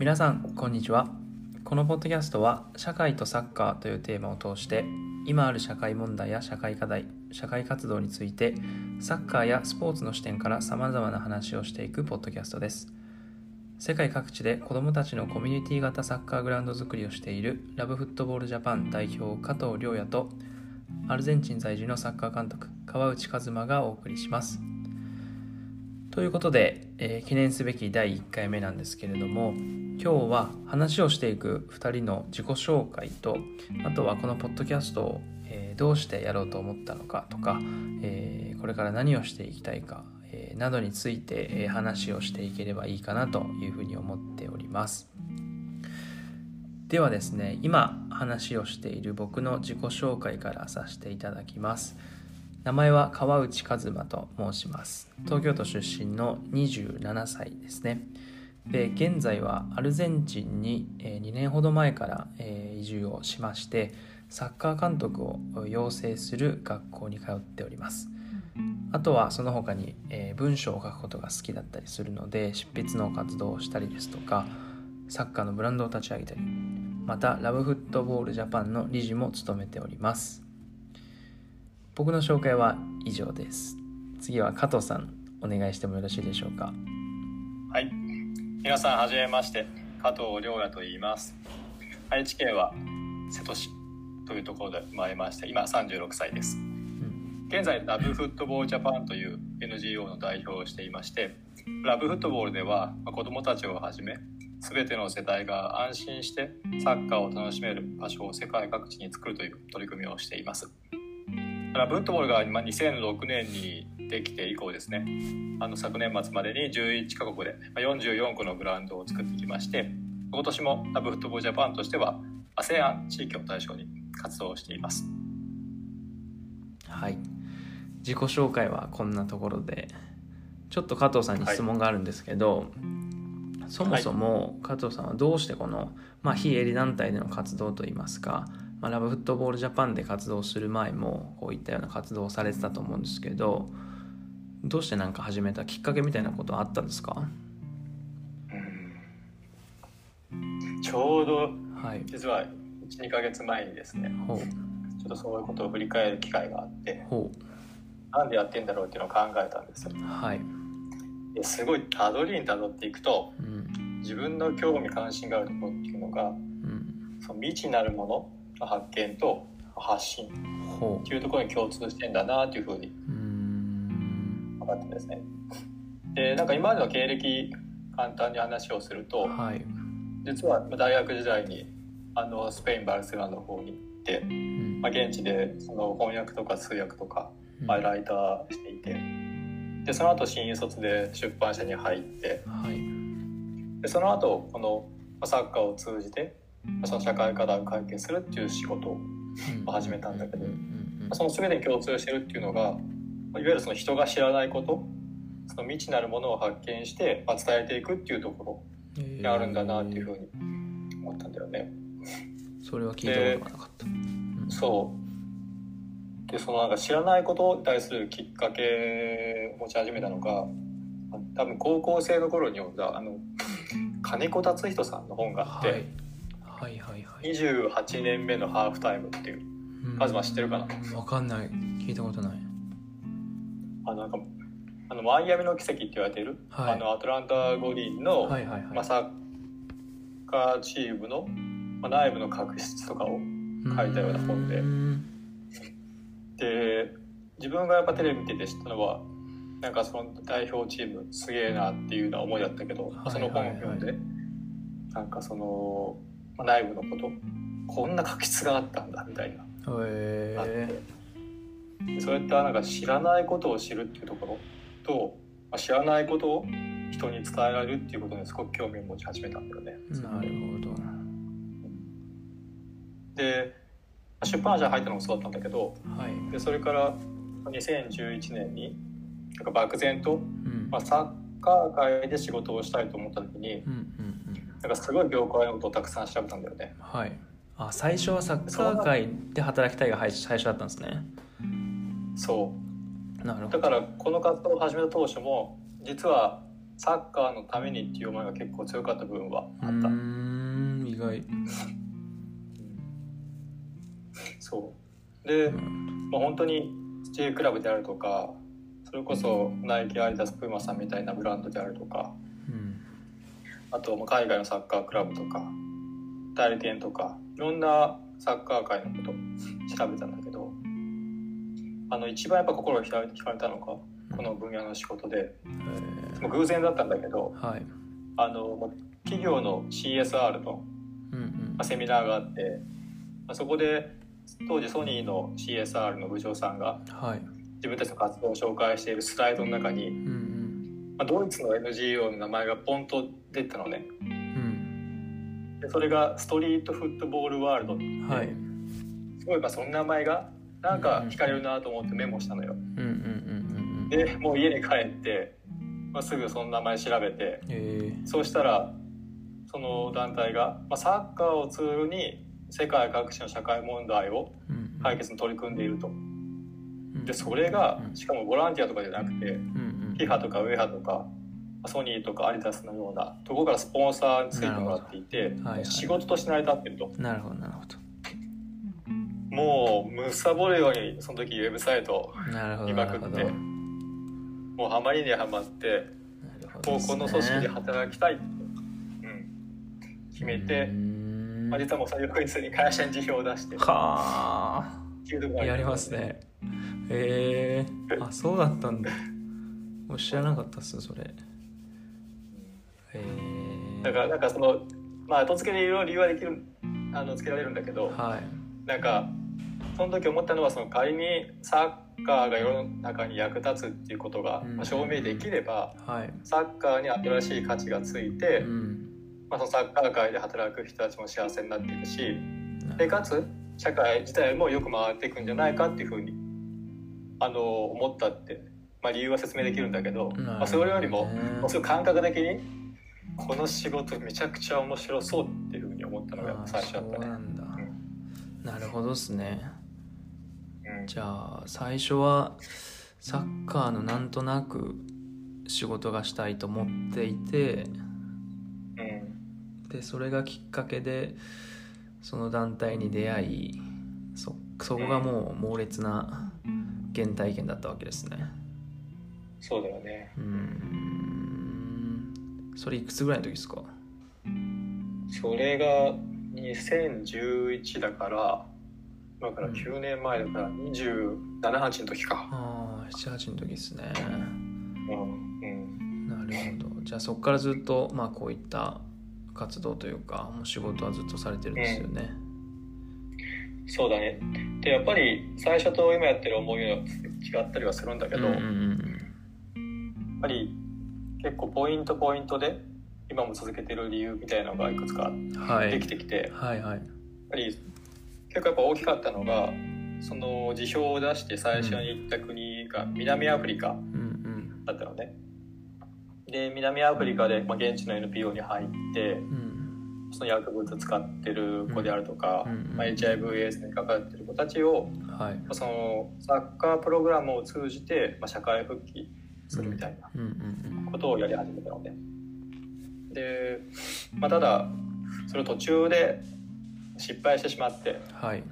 皆さんこんにちは。このポッドキャストは社会とサッカーというテーマを通して今ある社会問題や社会課題社会活動についてサッカーやスポーツの視点からさまざまな話をしていくポッドキャストです。世界各地で子どもたちのコミュニティ型サッカーグラウンド作りをしているラブフットボールジャパン代表加藤亮也とアルゼンチン在住のサッカー監督川内和馬がお送りします。ということで、えー、記念すべき第1回目なんですけれども今日は話をしていく2人の自己紹介とあとはこのポッドキャストを、えー、どうしてやろうと思ったのかとか、えー、これから何をしていきたいか、えなどについて、え話をしていければいいかなというふうに思っております。ではですね今話をしている僕の自己紹介からさせていただきます。名前は川内和馬と申します。東京都出身の27歳ですね。で現在はアルゼンチンに2年ほど前から移住をしましてサッカー監督を養成する学校に通っております。あとはその他に文章を書くことが好きだったりするので執筆の活動をしたりですとかサッカーのブランドを立ち上げたりまたラブフットボールジャパンの理事も務めております。僕の紹介は以上です。次は加藤さんお願いしてもよろしいでしょうか？はい。皆さんはじめまして加藤亮也と言います。愛知県は瀬戸市というところで生まれまして今36歳です、うん、現在ラブフットボールジャパンという NGO の代表をしていましてラブフットボールでは子どもたちをはじめ全ての世代が安心してサッカーを楽しめる場所を世界各地に作るという取り組みをしていますラブフットボールが2006年にできて以降ですね。あの昨年末までに11カ国で44個のグラウンドを作ってきまして今年もラブフットボールジャパンとしては ASEAN 地域を対象に活動しています。はい。自己紹介はこんなところでちょっと加藤さんに質問があるんですけど、はい、そもそも加藤さんはどうしてこの、まあ、非営利団体での活動といいますかまあ、ラブフットボールジャパンで活動する前もこういったような活動をされてたと思うんですけどどうして何か始めたきっかけみたいなことはあったんですか、うん、ちょうど、はい、実は12か月前にですねちょっとそういうことを振り返る機会があってなんでやってんだろうっていうのを考えたんですよ。はい、ですごいたどりにたどっていくと、うん、自分の興味関心があるところっていうのが、うん、その未知なるもの発見と発信っていうところに共通してんだなっていうふうに分かってですね。でなんか今までの経歴簡単に話をすると、はい、実は大学時代にあのスペイン・バルセロナの方に行って、うん、まあ、現地でその翻訳とか通訳とか、まあ、ライターしていてでその後新卒で出版社に入って、はい、でその後このサッカーを通じてその社会課題を解決するっていう仕事を始めたんだけど、その全てに共通してるっていうのがいわゆるその人が知らないことその未知なるものを発見して、まあ、伝えていくっていうところにあるんだなっていうふうに思ったんだよね。それは聞いたことがなかった。うん、そう。でそのなんか知らないことに対するきっかけを持ち始めたのが多分高校生の頃に読んだあの金子達人さんの本があって、はいはいはいはい。28年目のハーフタイムっていう。カズマ知ってるかな？分かんない。聞いたことない。あのなんかあのマイアミの奇跡って言われてる、はい、あのアトランタ五輪の、はいはいはい。まあ、サッカーチームの、まあ、内部の確執とかを書いたような本で。で自分がやっぱテレビ見てて知ったのはなんかその代表チームすげえなっていうような思いだったけど、はいはいはい、その本を読んでなんかその内部のことこんな確執があったんだみたいな、へあって。そういったなんか知らないことを知るっていうところと、まあ、知らないことを人に伝えられるっていうことにすごく興味を持ち始めたんだよね。なるほど。で出版社入ったのもそうだったんだけど、はい、でそれから2011年になんか漠然と、うん、まあ、サッカー界で仕事をしたいと思った時に、うんうんなんかすごい業界のことをたくさん調べたんだよね。はい。あ、最初はサッカー界で働きたいが最初だったんですね。そう。なるほど。だからこの活動を始めた当初も実はサッカーのためにっていう思いが結構強かった部分はあったうん意外そうで、まあ、本当に J クラブであるとかそれこそナイキアイダスプーマさんみたいなブランドであるとか、うん、あと海外のサッカークラブとか代理店とかいろんなサッカー界のこと調べたんだけどあの一番やっぱ心が開かれたのがこの分野の仕事で、もう偶然だったんだけど、はい、あの企業の CSR の、うんうん、セミナーがあって、まあ、そこで当時ソニーの CSR の部長さんが、はい、自分たちの活動を紹介しているスライドの中に、うんうんまあ、ドイツの NGO の名前がポンと出たのね。うん、でそれがストリートフットボールワールドって、はい、すごいまあその名前がなんか惹かれるなと思ってメモしたのよ。うんうんうんでもう家に帰って、まあ、すぐその名前調べて、え。ー、そうしたらその団体が、まあ、サッカーをツールに世界各地の社会問題を解決に取り組んでいると。でそれがしかもボランティアとかじゃなくて FIFA とかウェハとかソニーとかアリダスのようなところからスポンサーについてもらっていて、はいはい、仕事として成り立ってると。なるほどなるほど。もうむさぼるようにその時ウェブサイト見まくってもうハマりにはまって、高校の組織で働きたいって、うん、決めて、まあ、実はもうその翌日に会社に辞表を出してはあ。やりますね。へえー、あそうだったんだもう知らなかったっすそれ。へえー、だからなんかそのまあ後付けでいろいろ理由はできるあのつけられるんだけど、はい、なんかその時思ったのはその仮にサッカーが世の中に役立つっていうことが証明できれば、はい、サッカーに新しい価値がついて、まあ、そのサッカー界で働く人たちも幸せになっていくしでかつ社会自体もよく回っていくんじゃないかっていうふうにあの思ったって、まあ、理由は説明できるんだけど、まあ、それよりももうすぐ感覚的にこの仕事めちゃくちゃ面白そうっていうふうに思ったのが最初だったね。なるほどですね。じゃあ最初はサッカーのなんとなく仕事がしたいと思っていて、でそれがきっかけでその団体に出会いそそこがもう猛烈な原体験だったわけですねそうだよね。うん。それいくつぐらいの時ですか？それが2011だから今から9年前だから278の時か。ああ78の時ですね。うん、うん、なるほど。じゃあそこからずっとまあこういった活動というかもう仕事はずっとされてるんですよね、うん、そうだね。でやっぱり最初と今やってる思いが違ったりはするんだけど、うんうんうん、ぱり結構ポイントポイントで今も続けてる理由みたいなのがいくつかできてきて、はい、はい。はいやっぱり結構やっぱ大きかったのがその辞表を出して最初に行った国が南アフリカだったのね。で南アフリカで、まあ、現地の NPO に入って、うん、その薬物使ってる子であるとか、うん。まあ、HIV/AIDS にかかってる子たちを、はい、そのサッカープログラムを通じて、まあ、社会復帰するみたいなことをやり始めたので。で、まあ、ただそれ途中で失敗してしまって、はい、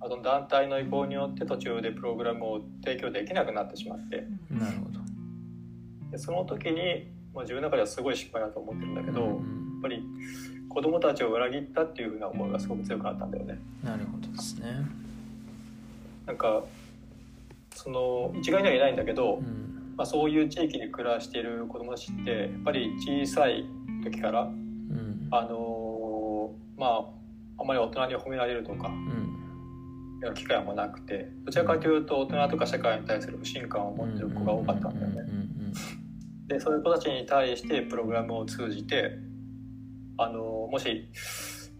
あの団体の意向によって途中でプログラムを提供できなくなってしまってなるほど。でその時に、まあ、自分の中ではすごい失敗だと思ってるんだけど、うん、やっぱり子供たちを裏切ったっていうふうな思いがすごく強くなったんだよね。なるほどですね。なんかその一概には言えないんだけど、うん、まあ、そういう地域に暮らしている子供たちってやっぱり小さい時から、うん、あのまああまり大人に褒められるとか、うん、機会もなくてどちらかというと大人とか社会に対する不信感を持ってる子が多かったんだよね。でそういう子たちに対してプログラムを通じてあのもし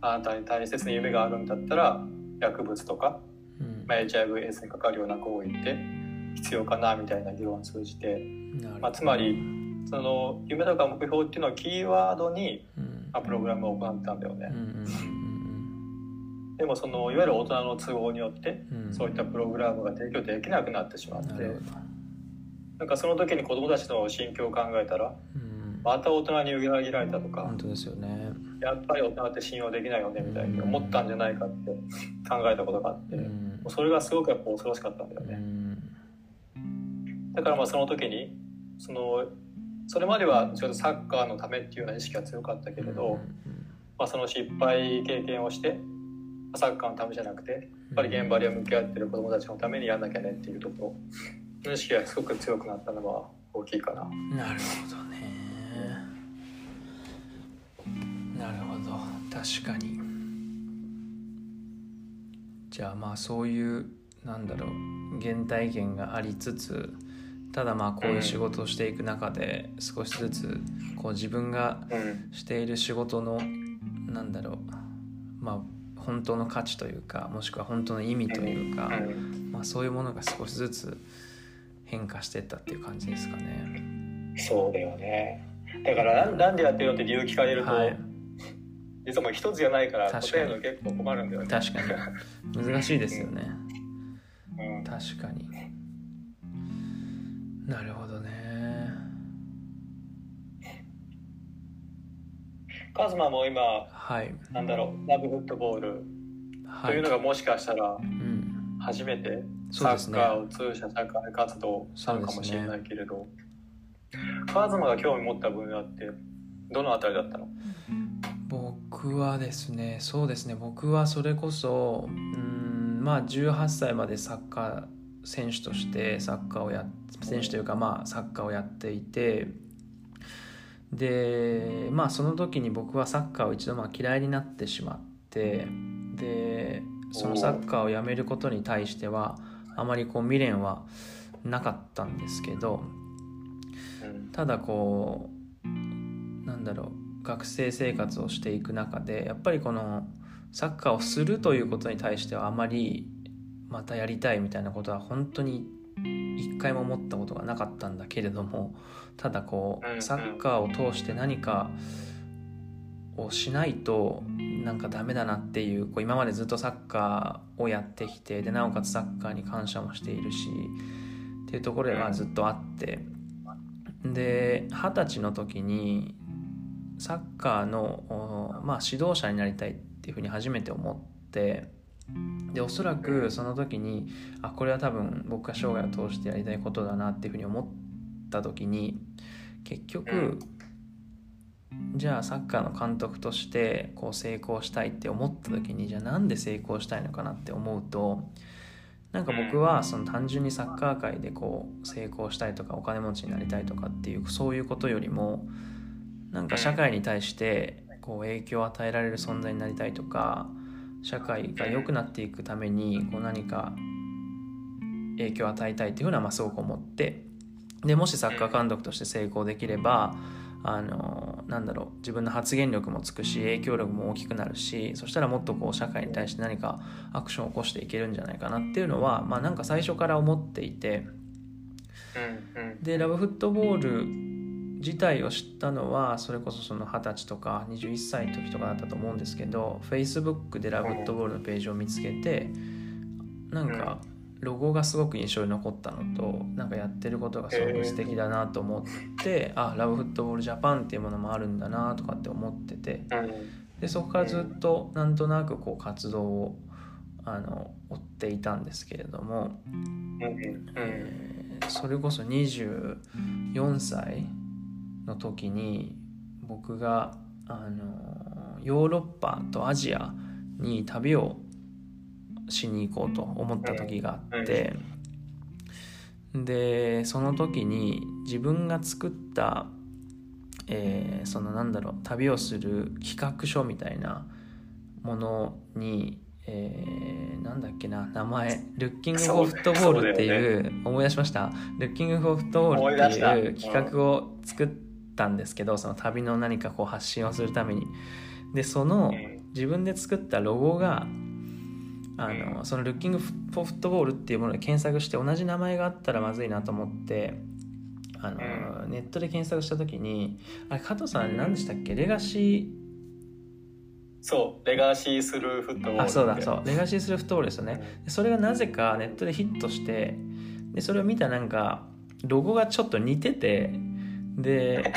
あなたに大切な夢があるんだったら薬物とか、うん。まあ、HIV/AIDS にかかるような行為って必要かなみたいな議論を通じて、まあ、つまりその夢とか目標っていうのはキーワードに、まあ、プログラムを行ったんだよね。うんでもそのいわゆる大人の都合によって、そういったプログラムが提供できなくなってしまって、なんかその時に子どもたちの心境を考えたら、うん。また大人に裏切られたとか本当ですよね。やっぱり大人って信用できないよねみたいに思ったんじゃないかって考えたことがあって、それがすごくやっぱ恐ろしかったんだよね、だからまあその時にそのそれまではちょっとサッカーのためっていうような意識が強かったけれど、まあ、その失敗経験をしてサッカーのためじゃなくてやっぱり現場で向き合ってる子どもたちのためにやんなきゃねっていうところの意識がすごく強くなったのは大きいかな。なるほどね。なるほど確かに。じゃあまあそういうなんだろう原体験がありつつただまあこういう仕事をしていく中で少しずつこう自分がしている仕事のなんだろうまあ本当の価値というかもしくは本当の意味というか、まあ、そういうものが少しずつ変化していったっていう感じですかね。そうだよねだからななんでやってるのって理由聞かれると、はい、実はもう一つじゃないから答えるの結構困るんだよね。確かに難しいですよね。うん、確かに。なるほどね。カズマも今、はい、なんだろうラブフットボール。というのがもしかしたら初めてサッカーを通じた社会活動なのかもしれないけれど、ね、カズマが興味持った分野ってどのあたりだったの？僕はですねそうですね。僕はそれこそうんまあ18歳までサッカー選手としてサッカーをや選手というかまあサッカーをやっていてでまあその時に僕はサッカーを一度まあ嫌いになってしまってでそのサッカーをやめることに対してはあまりこう未練はなかったんですけどただこうなんだろう学生生活をしていく中でやっぱりこのサッカーをするということに対してはあまりまたやりたいみたいなことは本当に一回も思ったことがなかったんだけれどもただこうサッカーを通して何かをしないとなんかダメだなっていうこう今までずっとサッカーをやってきてでなおかつサッカーに感謝もしているしっていうところでまあずっとあってで二十歳の時にサッカーの、まあ、指導者になりたいっていうふうに初めて思ってでおそらくその時にあこれは多分僕が生涯を通してやりたいことだなっていうふうに思った時に結局じゃあサッカーの監督としてこう成功したいって思った時にじゃあなんで成功したいのかなって思うとなんか僕はその単純にサッカー界でこう成功したいとかお金持ちになりたいとかっていうそういうことよりもなんか社会に対してこう影響を与えられる存在になりたいとか社会が良くなっていくためにこう何か影響を与えたいっていうのはまあすごく思ってでもしサッカー監督として成功できればあのなんだろう自分の発言力もつくし影響力も大きくなるしそしたらもっとこう社会に対して何かアクションを起こしていけるんじゃないかなっていうのはまあなんか最初から思っていてでラブフットボール自体を知ったのはそれこそその二十歳とか21歳の時とかだったと思うんですけど Facebook でラブットボールのページを見つけてなんかロゴがすごく印象に残ったのとなんかやってることがすごく素敵だなと思ってあラブフットボールジャパンっていうものもあるんだなとかって思っててでそこからずっとなんとなくこう活動をあの追っていたんですけれども、えー、それこそ24歳の時に僕があのヨーロッパとアジアに旅をしに行こうと思った時があってでその時に自分が作った、えー、そのなんだろう旅をする企画書みたいなものにえー、なんだっけな名前「ルッキング・フォー・フットボール」っていう、ね、思い出しました「ルッキング・フォー・フットボール」っていう企画を作ってったんですけどその旅の何かこう発信をするために。でその自分で作ったロゴがあのそのルッキング・フォーフットボールっていうもので検索して同じ名前があったらまずいなと思ってあのネットで検索した時にあれ加藤さん何でしたっけ？レガシー。そうレガシーするフットボールあそうだそう。レガシーするフットボールですよね。それがなぜかネットでヒットしてでそれを見たなんかロゴがちょっと似ててで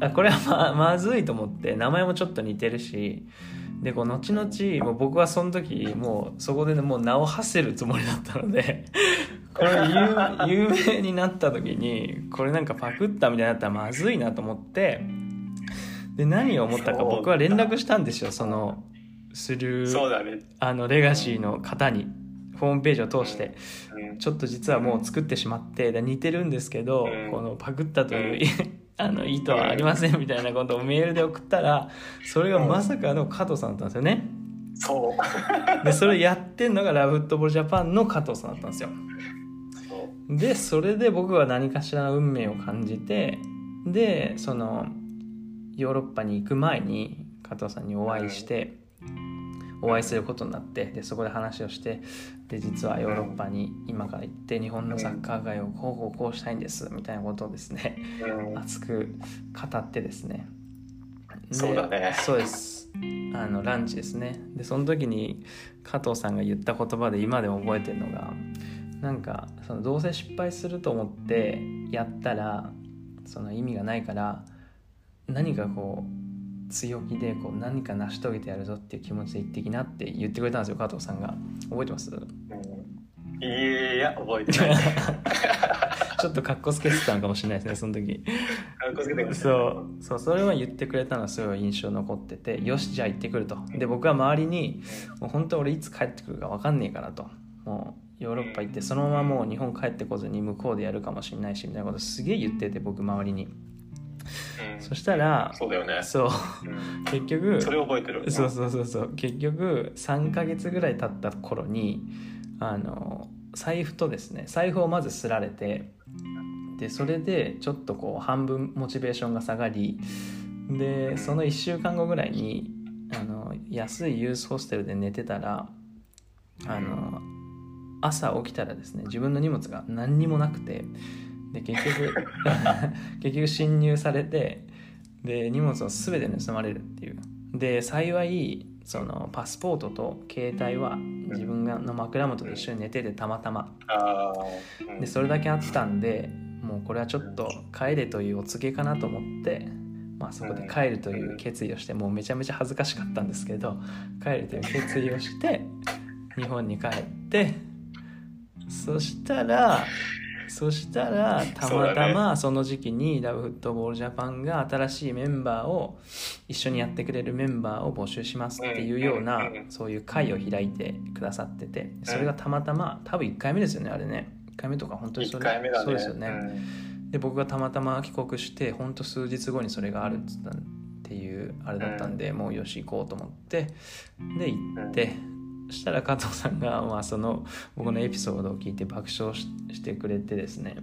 あこれはままずいと思って名前もちょっと似てるしでこう後々もう僕はその時もうそこで、ね、もう名を馳せるつもりだったので これ有名になった時にこれなんかパクったみたいになったらまずいなと思ってで何を思ったか僕は連絡したんですよそのする、ね、あのレガシーの方にホームページを通して、うん、ちょっと実はもう作ってしまって似てるんですけど、うん、このパクったという、あの意図はありませんみたいなことをメールで送ったらそれがまさかの加藤さんだったんですよね。そう。でそれやってんのがラブフットボールジャパンの加藤さんだったんですよ。でそれで僕は何かしらの運命を感じてでそのヨーロッパに行く前に加藤さんにお会いして、お会いすることになってでそこで話をしてで実はヨーロッパに今から行って日本のサッカー界をこうこうこうしたいんですみたいなことをですね、熱く語ってですね。そうだね。そうです。あのランチですね。でその時に加藤さんが言った言葉で今でも覚えてるのがなんかそのどうせ失敗すると思ってやったらその意味がないから何かこう強気でこう何か成し遂げてやるぞっていう気持ちで言ってきなって言ってくれたんですよ加藤さんが。覚えてます、うん、いや覚えてない。ちょっとかっこつけてたのかもしれないですねその時。かっこつけてそうそうそれは言ってくれたのはすごい印象残っててよしじゃあ行ってくると。で僕は周りにもう本当俺いつ帰ってくるか分かんねえからと。もうヨーロッパ行ってそのままもう日本帰ってこずに向こうでやるかもしれないしみたいなことすげえ言ってて僕周りに。うん、そしたらそうだよね。そう、うん、結局それ覚えてる。そうそうそうそう。結局3か月ぐらい経った頃にあの財布とですね財布をまずすられてでそれでちょっとこう半分モチベーションが下がりでその1週間後ぐらいにあの安いユースホステルで寝てたらあの朝起きたらですね自分の荷物が何にもなくてで結局 結局侵入されてで荷物を全て盗まれるっていう。で幸いそのパスポートと携帯は自分がの枕元で一緒に寝ててたまたま。でそれだけあったんでもうこれはちょっと帰れというお告げかなと思って、まあ、そこで帰るという決意をしてもうめちゃめちゃ恥ずかしかったんですけど帰るという決意をして日本に帰ってそしたらそしたらたまたまその時期にラブフットボールジャパンが新しいメンバーを一緒にやってくれるメンバーを募集しますっていうようなそういう会を開いてくださっててそれがたまたま多分1回目ですよねあれね。1回目とか本当にそれ、ね、そうですよね、で僕がたまたま帰国して本当数日後にそれがあるっつったっていうあれだったんで、もうよし行こうと思ってで行って、そしたら加藤さんが、まあ、その僕のエピソードを聞いて爆笑してくれてですね。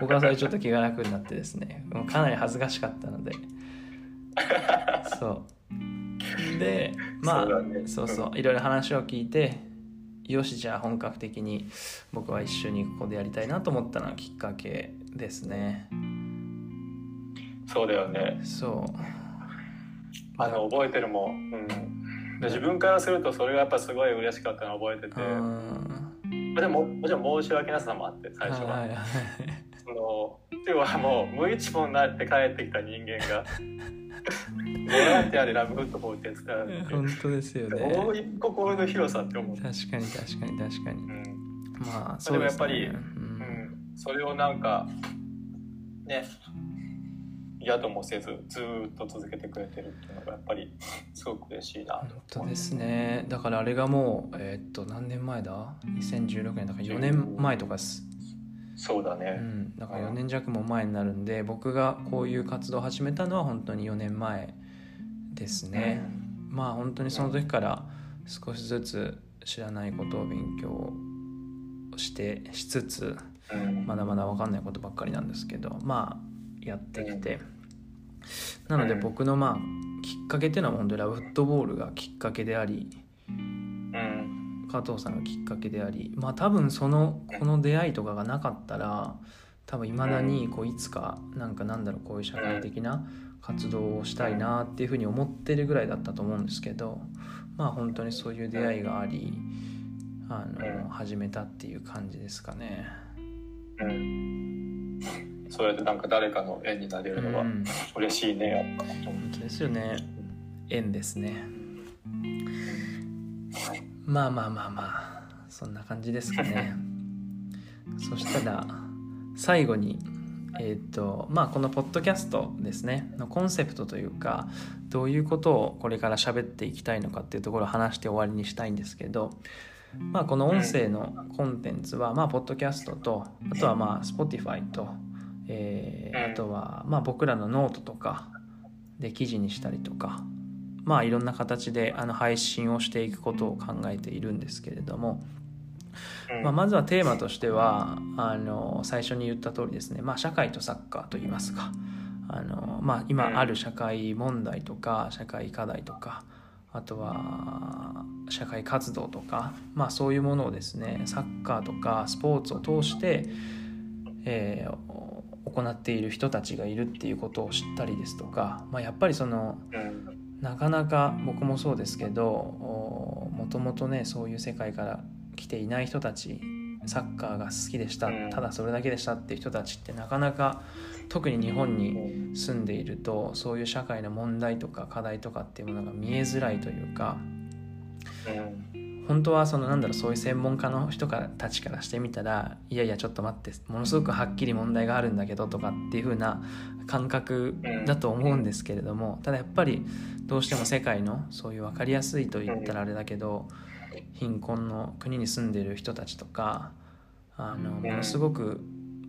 僕はそれちょっと気が楽になってですね。もうかなり恥ずかしかったので。そう。でまあそう、ね,、そうそう。いろいろ話を聞いてよしじゃあ本格的に僕は一緒にここでやりたいなと思ったのはきっかけですね。そうだよね。そう。あの覚えてるもん、うん自分からするとそれがやっぱすごい嬉しかったのを覚えてて、でももちろん申し訳なさもあって最初は。はいはい、その要はもう無一文になって帰ってきた人間が。ボランティアでラブフットボールって伝わる本当ですよね。大い心の広さって思う。確かに確かに確かに、うん、まあそで、ね、もやっぱり、うん、うん、それをなんかね嫌ともせずずっと続けてくれてるっていうのがやっぱりすごく嬉しいな本当ですね。だからあれがもうえー、っと何年前だ？2016年だから4年前とかです、そうだね、うん、だから4年弱も前になるんで僕がこういう活動を始めたのは本当に4年前ですね、うん、まあ本当にその時から少しずつ知らないことを勉強してしつつ、うん、まだまだ分かんないことばっかりなんですけどまあやってきて、なので僕のまあきっかけっていうのは本当にラブフットボールがきっかけであり、加藤さんがきっかけでありまあ多分そのこの出会いとかがなかったら多分いまだにこういつかなんかなんだろうこういう社会的な活動をしたいなっていうふうに思ってるぐらいだったと思うんですけどまあ本当にそういう出会いがありあの始めたっていう感じですかね。そうやってなんか誰かの縁になれるのは嬉しいね、やっぱ。本当ですよね。縁ですね。まあまあまあまあ。そんな感じですかね。そしたら最後にえーとまあ、このポッドキャストですね。のコンセプトというかどういうことをこれから喋っていきたいのかっていうところを話して終わりにしたいんですけど、まあ、この音声のコンテンツは、まあ、ポッドキャストとあとはまあ Spotify と、えー、あとはまあ僕らのノートとかで記事にしたりとかまあいろんな形であの配信をしていくことを考えているんですけれども、まあ、まずはテーマとしてはあの最初に言った通りですね、まあ、社会とサッカーといいますかあの、まあ、今ある社会問題とか社会課題とかあとは社会活動とか、まあ、そういうものをですねサッカーとかスポーツを通して、えー、行っている人たちがいるっていうことを知ったりですとか、まあ、やっぱりそのなかなか僕もそうですけどもともとねそういう世界から来ていない人たちサッカーが好きでしたただそれだけでしたっていう人たちってなかなか特に日本に住んでいるとそういう社会の問題とか課題とかっていうものが見えづらいというか本当はそのなんだろうそういう専門家の人からたちからしてみたらいやいやちょっと待ってものすごくはっきり問題があるんだけどとかっていう風な感覚だと思うんですけれどもただやっぱりどうしても世界のそういう分かりやすいと言ったらあれだけど貧困の国に住んでいる人たちとかあのものすごく、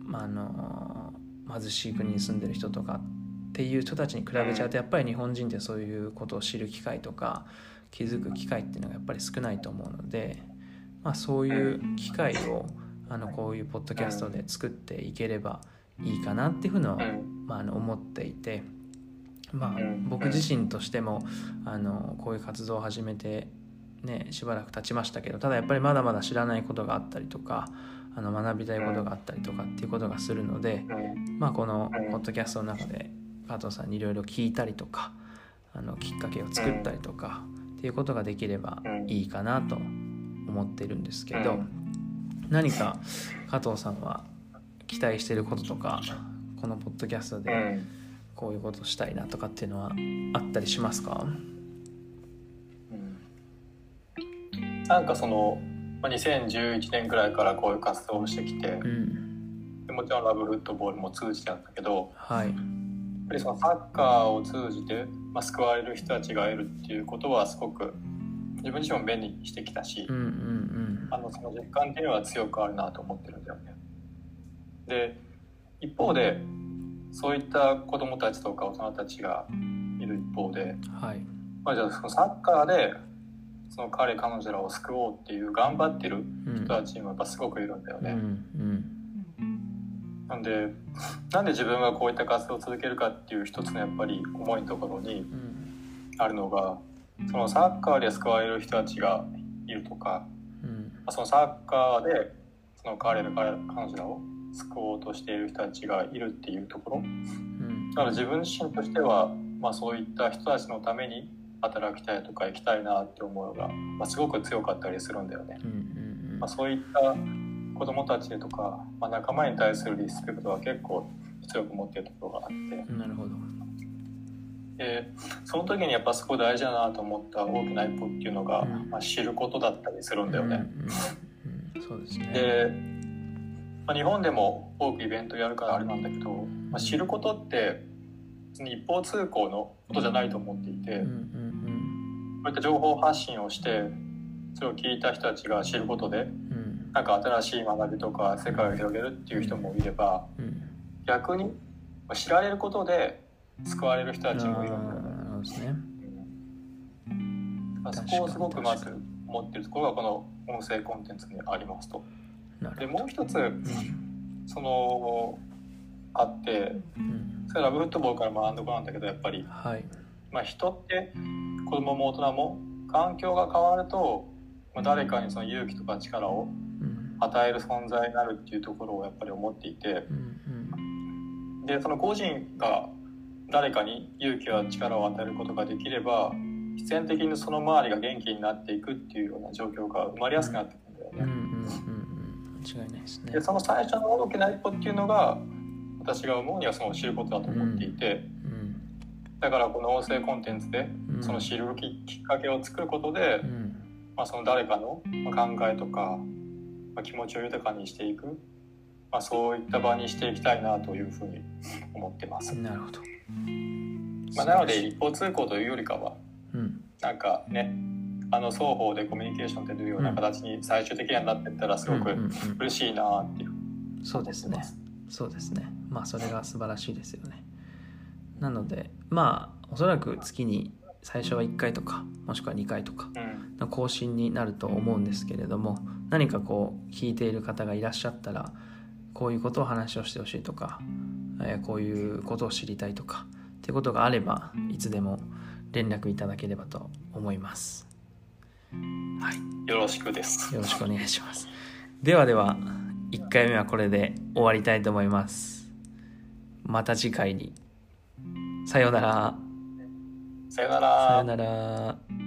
まあの貧しい国に住んでる人とかっていう人たちに比べちゃうとやっぱり日本人ってそういうことを知る機会とか気づく機会っていうのがやっぱり少ないと思うので、まあ、そういう機会をあのこういうポッドキャストで作っていければいいかなっていうふうの、まあ、あの思っていて、まあ、僕自身としてもあのこういう活動を始めてねしばらく経ちましたけどただやっぱりまだまだ知らないことがあったりとかあの学びたいことがあったりとかっていうことがするので、まあ、このポッドキャストの中で加藤さんにいろいろ聞いたりとかあのきっかけを作ったりとかっていうことができればいいかなと思ってるんですけど何か加藤さんは期待してることとかこのポッドキャストでこういうことしたいなとかっていうのはあったりしますか、なんかその、まあ、2011年ぐらいからこういう活動をしてきて、うん、でもちろんラブフットボールも通じてなんだけど、はい、ぱりそのサッカーを通じて、まあ、救われる人たちがいるっていうことはすごく自分自身も便利にしてきたし、うんうんうん、あのその実感っていうのは強くあるなと思ってるんだよね。で一方でそういった子どもたちとか大人たちがいる一方で、はいまあ、じゃあそのサッカーでその彼彼女らを救おうっていう頑張ってる人たちもやっぱすごくいるんだよね。うんうんなんでなんで自分がこういった活動を続けるかっていう一つのやっぱり思いのところにあるのがそのサッカーで救われる人たちがいるとか、うん、そのサッカーでその彼ら彼女らを救おうとしている人たちがいるっていうところ、うん、だから自分自身としては、まあ、そういった人たちのために働きたいとか行きたいなって思うのが、まあ、すごく強かったりするんだよね。まあ、そういった子供たちとか、まあ、仲間に対するリスペクトは結構強く持ってるところがあって。なるほど。でその時にやっぱすごい大事だなと思った大きな一歩っていうのが、うん、まあ、知ることだったりするんだよね。そうですね。で、まあ、日本でも多くイベントやるからあれなんだけど、まあ、知ることってに一方通行のことじゃないと思っていて、うんこういった情報発信をしてそれを聞いた人たちが知ることで、うん、なんか新しい学びとか世界を広げるっていう人もいれば、うん、逆に知られることで救われる人たちもいるんだよね。そこをすごくまず思ってるところがこの音声コンテンツにありますと。でもう一つ、そのあって、それラブフットボールから学んだことなんだけどやっぱり、はい、まあ、人って子供も大人も環境が変わると、まあ、誰かにその勇気とか力を与える存在になるっていうところをやっぱり思っていて、でその個人が誰かに勇気や力を与えることができれば必然的にその周りが元気になっていくっていうような状況が生まれやすくなってくるんだよね。間違いないですね。でその最初の大きな一歩っていうのが私が思うにはその知ることだと思っていて、うん。うん、だからこの音声コンテンツでその知るきっかけを作ることで、まあ、その誰かの考えとか、まあ、気持ちを豊かにしていく、まあ、そういった場にしていきたいなというふうに思ってます。なるほど。まあ、なので一方通行というよりかは、うん、なんかねあの双方でコミュニケーションというような形に最終的にはなっていったらすごく嬉しいなっていう,、そうですね。そうですね。まあそれが素晴らしいですよね。なのでまあおそらく月に最初は1回とかもしくは2回とかの更新になると思うんですけれども何かこう聞いている方がいらっしゃったらこういうことを話をしてほしいとか、えー、こういうことを知りたいとかっていうことがあればいつでも連絡いただければと思います。はい、よろしくです。よろしくお願いします。ではでは1回目はこれで終わりたいと思います。また次回に。さようなら。さようなら。さようなら。